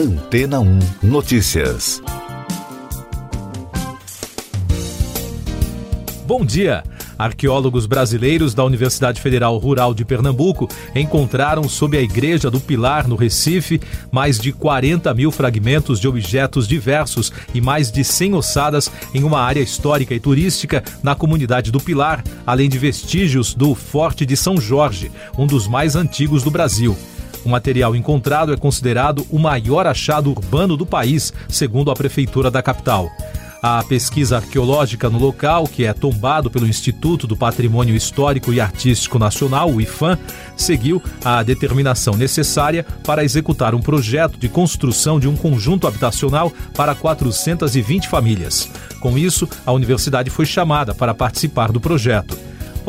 Antena 1 Notícias. Bom dia! Arqueólogos brasileiros da Universidade Federal Rural de Pernambuco encontraram sob a Igreja do Pilar, no Recife, mais de 40 mil fragmentos de objetos diversos e mais de 100 ossadas em uma área histórica e turística na comunidade do Pilar, além de vestígios do Forte de São Jorge, um dos mais antigos do Brasil. O material encontrado é considerado o maior achado urbano do país, segundo a Prefeitura da capital. A pesquisa arqueológica no local, que é tombado pelo Instituto do Patrimônio Histórico e Artístico Nacional, o IFAM, seguiu a determinação necessária para executar um projeto de construção de um conjunto habitacional para 420 famílias. Com isso, a universidade foi chamada para participar do projeto.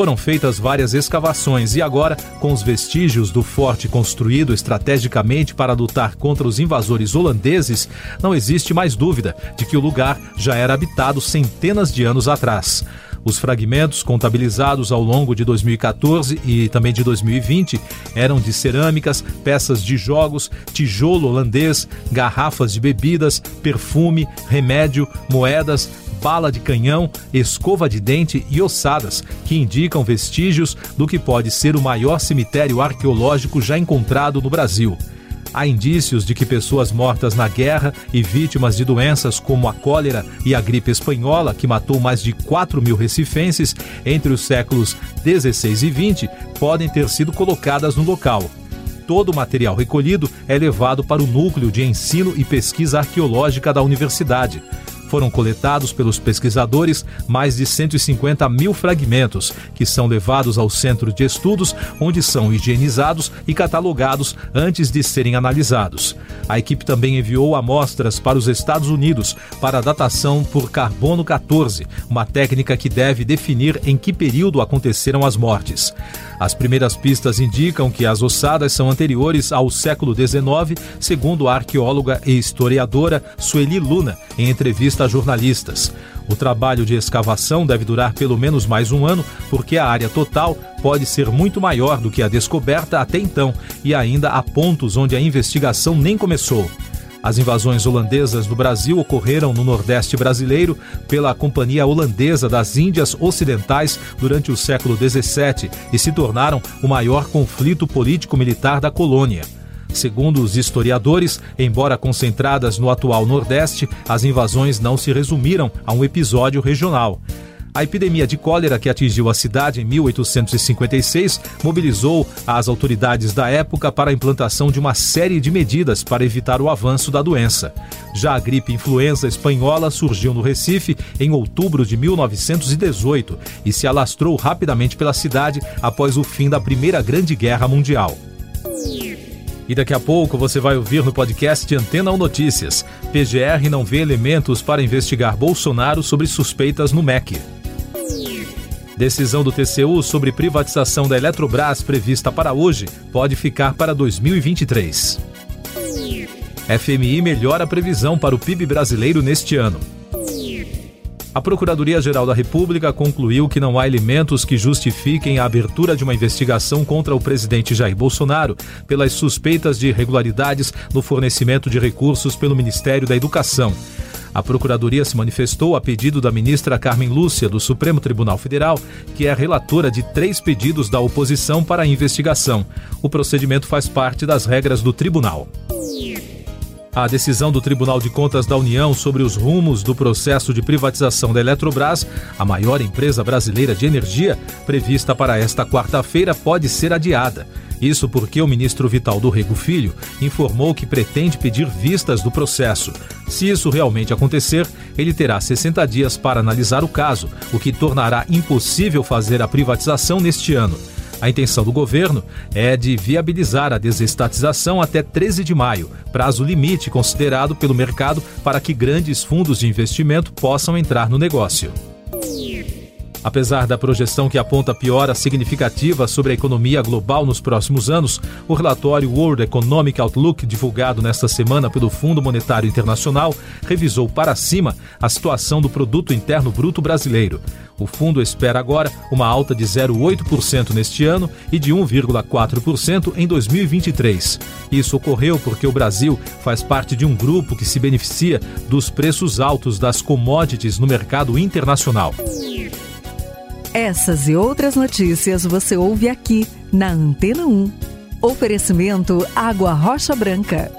Foram feitas várias escavações e agora, com os vestígios do forte construído estrategicamente para lutar contra os invasores holandeses, não existe mais dúvida de que o lugar já era habitado centenas de anos atrás. Os fragmentos contabilizados ao longo de 2014 e também de 2020 eram de cerâmicas, peças de jogos, tijolo holandês, garrafas de bebidas, perfume, remédio, moedas, bala de canhão, escova de dente e ossadas, que indicam vestígios do que pode ser o maior cemitério arqueológico já encontrado no Brasil. Há indícios de que pessoas mortas na guerra e vítimas de doenças como a cólera e a gripe espanhola, que matou mais de 4 mil recifenses entre os séculos 16 e 20, podem ter sido colocadas no local. Todo o material recolhido é levado para o núcleo de ensino e pesquisa arqueológica da universidade. Foram coletados pelos pesquisadores mais de 150 mil fragmentos, que são levados ao centro de estudos, onde são higienizados e catalogados antes de serem analisados. A equipe também enviou amostras para os Estados Unidos para datação por carbono 14, uma técnica que deve definir em que período aconteceram as mortes. As primeiras pistas indicam que as ossadas são anteriores ao século XIX, segundo a arqueóloga e historiadora Sueli Luna, em entrevista a jornalistas. O trabalho de escavação deve durar pelo menos mais um ano, porque a área total pode ser muito maior do que a descoberta até então, e ainda há pontos onde a investigação nem começou. As invasões holandesas no Brasil ocorreram no Nordeste brasileiro pela Companhia Holandesa das Índias Ocidentais durante o século XVII e se tornaram o maior conflito político-militar da colônia. Segundo os historiadores, embora concentradas no atual Nordeste, as invasões não se resumiram a um episódio regional. A epidemia de cólera que atingiu a cidade em 1856 mobilizou as autoridades da época para a implantação de uma série de medidas para evitar o avanço da doença. Já a gripe influenza espanhola surgiu no Recife em outubro de 1918 e se alastrou rapidamente pela cidade após o fim da Primeira Grande Guerra Mundial. E daqui a pouco você vai ouvir no podcast Antena 1 Notícias. PGR não vê elementos para investigar Bolsonaro sobre suspeitas no MEC. Decisão do TCU sobre privatização da Eletrobras prevista para hoje pode ficar para 2023. FMI melhora a previsão para o PIB brasileiro neste ano. A Procuradoria-Geral da República concluiu que não há elementos que justifiquem a abertura de uma investigação contra o presidente Jair Bolsonaro pelas suspeitas de irregularidades no fornecimento de recursos pelo Ministério da Educação. A Procuradoria se manifestou a pedido da ministra Carmen Lúcia, do Supremo Tribunal Federal, que é relatora de três pedidos da oposição para a investigação. O procedimento faz parte das regras do tribunal. A decisão do Tribunal de Contas da União sobre os rumos do processo de privatização da Eletrobras, a maior empresa brasileira de energia, prevista para esta quarta-feira, pode ser adiada. Isso porque o ministro Vital do Rego Filho informou que pretende pedir vistas do processo. Se isso realmente acontecer, ele terá 60 dias para analisar o caso, o que tornará impossível fazer a privatização neste ano. A intenção do governo é de viabilizar a desestatização até 13 de maio, prazo limite considerado pelo mercado para que grandes fundos de investimento possam entrar no negócio. Apesar da projeção que aponta piora significativa sobre a economia global nos próximos anos, o relatório World Economic Outlook, divulgado nesta semana pelo Fundo Monetário Internacional, revisou para cima a situação do produto interno bruto brasileiro. O fundo espera agora uma alta de 0,8% neste ano e de 1,4% em 2023. Isso ocorreu porque o Brasil faz parte de um grupo que se beneficia dos preços altos das commodities no mercado internacional. Essas e outras notícias você ouve aqui na Antena 1. Oferecimento Água Rocha Branca.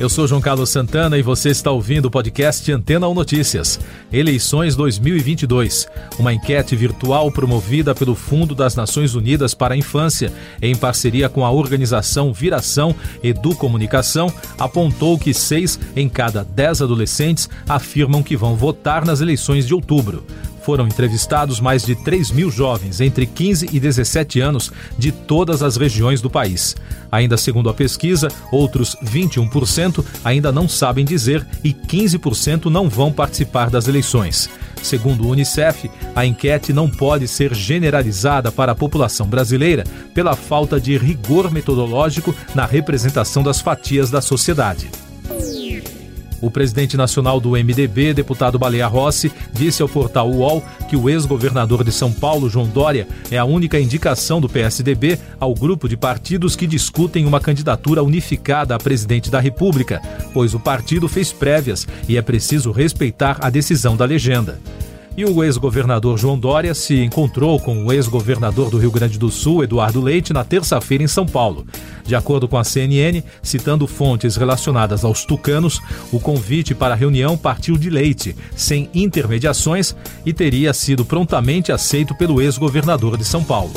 Eu sou João Carlos Santana e você está ouvindo o podcast Antena 1 Notícias. Eleições 2022. Uma enquete virtual promovida pelo Fundo das Nações Unidas para a Infância, em parceria com a organização Viração Educomunicação, apontou que seis em cada dez adolescentes afirmam que vão votar nas eleições de outubro foram entrevistados mais de 3 mil jovens entre 15 e 17 anos de todas as regiões do país. Ainda segundo a pesquisa, outros 21% ainda não sabem dizer e 15% não vão participar das eleições. Segundo o Unicef, a enquete não pode ser generalizada para a população brasileira pela falta de rigor metodológico na representação das fatias da sociedade. O presidente nacional do MDB, deputado Baleia Rossi, disse ao portal UOL que o ex-governador de São Paulo, João Dória, é a única indicação do PSDB ao grupo de partidos que discutem uma candidatura unificada a presidente da República, pois o partido fez prévias e é preciso respeitar a decisão da legenda. E o ex-governador João Dória se encontrou com o ex-governador do Rio Grande do Sul, Eduardo Leite, na terça-feira em São Paulo. De acordo com a CNN, citando fontes relacionadas aos tucanos, o convite para a reunião partiu de Leite, sem intermediações, e teria sido prontamente aceito pelo ex-governador de São Paulo.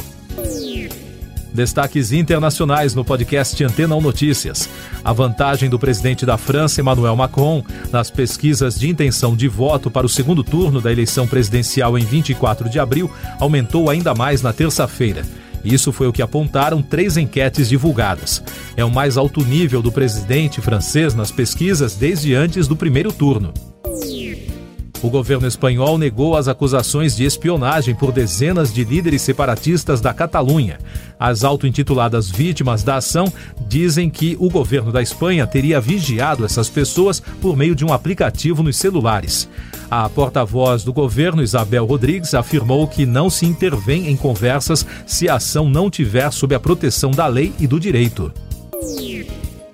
Destaques internacionais no podcast Antena 1 Notícias. A vantagem do presidente da França, Emmanuel Macron, nas pesquisas de intenção de voto para o segundo turno da eleição presidencial em 24 de abril aumentou ainda mais na terça-feira. Isso foi o que apontaram três enquetes divulgadas. É o mais alto nível do presidente francês nas pesquisas desde antes do primeiro turno. O governo espanhol negou as acusações de espionagem por dezenas de líderes separatistas da Catalunha. As auto-intituladas vítimas da ação dizem que o governo da Espanha teria vigiado essas pessoas por meio de um aplicativo nos celulares. A porta-voz do governo, Isabel Rodrigues, afirmou que não se intervém em conversas se a ação não tiver sob a proteção da lei e do direito.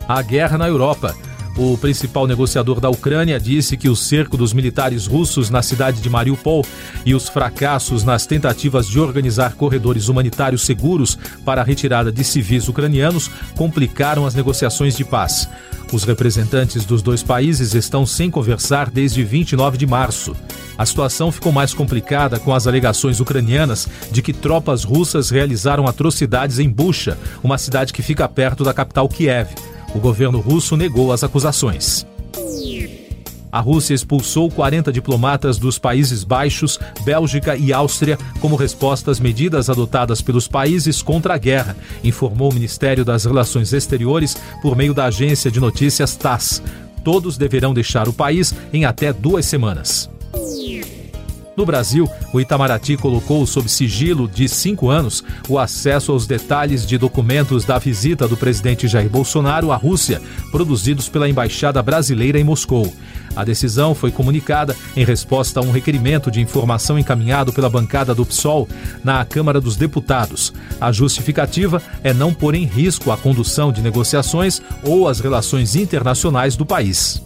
A guerra na Europa. O principal negociador da Ucrânia disse que o cerco dos militares russos na cidade de Mariupol e os fracassos nas tentativas de organizar corredores humanitários seguros para a retirada de civis ucranianos complicaram as negociações de paz. Os representantes dos dois países estão sem conversar desde 29 de março. A situação ficou mais complicada com as alegações ucranianas de que tropas russas realizaram atrocidades em Bucha, uma cidade que fica perto da capital Kiev. O governo russo negou as acusações. A Rússia expulsou 40 diplomatas dos Países Baixos, Bélgica e Áustria como resposta às medidas adotadas pelos países contra a guerra, informou o Ministério das Relações Exteriores por meio da agência de notícias TASS. Todos deverão deixar o país em até duas semanas. No Brasil, o Itamaraty colocou sob sigilo de cinco anos o acesso aos detalhes de documentos da visita do presidente Jair Bolsonaro à Rússia, produzidos pela Embaixada Brasileira em Moscou. A decisão foi comunicada em resposta a um requerimento de informação encaminhado pela bancada do PSOL na Câmara dos Deputados. A justificativa é não pôr em risco a condução de negociações ou as relações internacionais do país.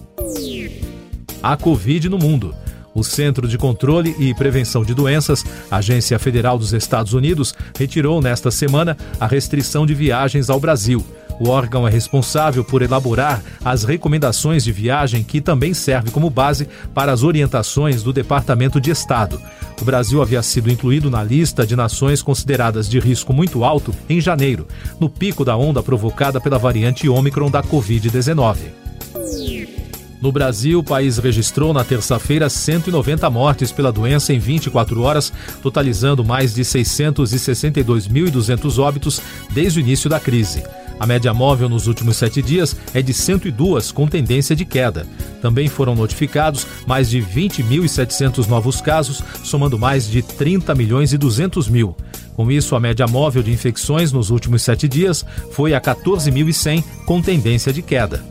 A Covid no mundo. O Centro de Controle e Prevenção de Doenças, Agência Federal dos Estados Unidos, retirou nesta semana a restrição de viagens ao Brasil. O órgão é responsável por elaborar as recomendações de viagem, que também serve como base para as orientações do Departamento de Estado. O Brasil havia sido incluído na lista de nações consideradas de risco muito alto em janeiro, no pico da onda provocada pela variante Ômicron da Covid-19. No Brasil, o país registrou na terça-feira 190 mortes pela doença em 24 horas, totalizando mais de 662.200 óbitos desde o início da crise. A média móvel nos últimos sete dias é de 102, com tendência de queda. Também foram notificados mais de 20.700 novos casos, somando mais de 30 milhões e 200 mil. Com isso, a média móvel de infecções nos últimos sete dias foi a 14.100, com tendência de queda.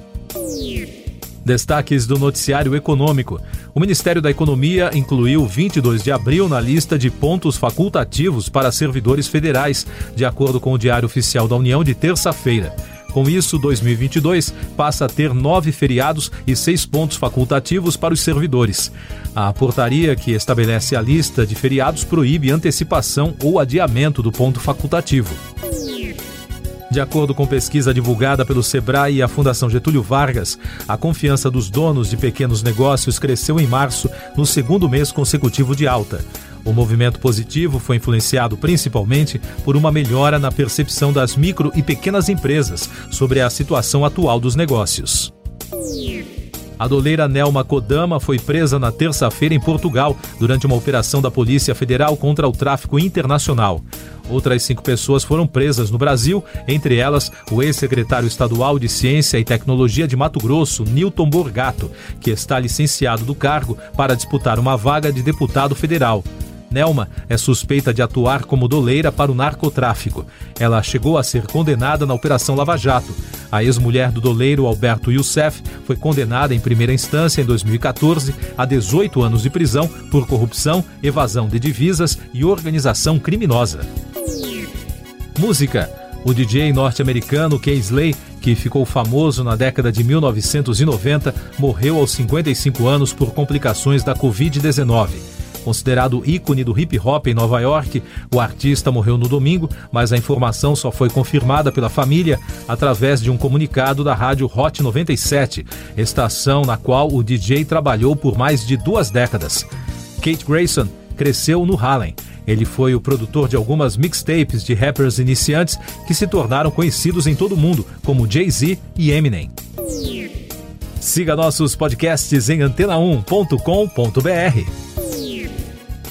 Destaques do noticiário econômico. O Ministério da Economia incluiu 22 de abril na lista de pontos facultativos para servidores federais, de acordo com o Diário Oficial da União de terça-feira. Com isso, 2022 passa a ter nove feriados e seis pontos facultativos para os servidores. A portaria que estabelece a lista de feriados proíbe antecipação ou adiamento do ponto facultativo. De acordo com pesquisa divulgada pelo Sebrae e a Fundação Getúlio Vargas, a confiança dos donos de pequenos negócios cresceu em março, no segundo mês consecutivo de alta. O movimento positivo foi influenciado principalmente por uma melhora na percepção das micro e pequenas empresas sobre a situação atual dos negócios. A doleira Nelma Kodama foi presa na terça-feira em Portugal durante uma operação da Polícia Federal contra o tráfico internacional. Outras cinco pessoas foram presas no Brasil, entre elas o ex-secretário estadual de Ciência e Tecnologia de Mato Grosso, Newton Borgato, que está licenciado do cargo para disputar uma vaga de deputado federal. Nelma é suspeita de atuar como doleira para o narcotráfico. Ela chegou a ser condenada na Operação Lava Jato. A ex-mulher do doleiro Alberto Youssef foi condenada em primeira instância em 2014 a 18 anos de prisão por corrupção, evasão de divisas e organização criminosa. Música. O DJ norte-americano Keisley, que ficou famoso na década de 1990, morreu aos 55 anos por complicações da Covid-19. Considerado ícone do hip hop em Nova York, o artista morreu no domingo, mas a informação só foi confirmada pela família através de um comunicado da rádio Hot 97, estação na qual o DJ trabalhou por mais de duas décadas. Kate Grayson cresceu no Harlem. Ele foi o produtor de algumas mixtapes de rappers iniciantes que se tornaram conhecidos em todo o mundo, como Jay-Z e Eminem. Siga nossos podcasts em antena1.com.br.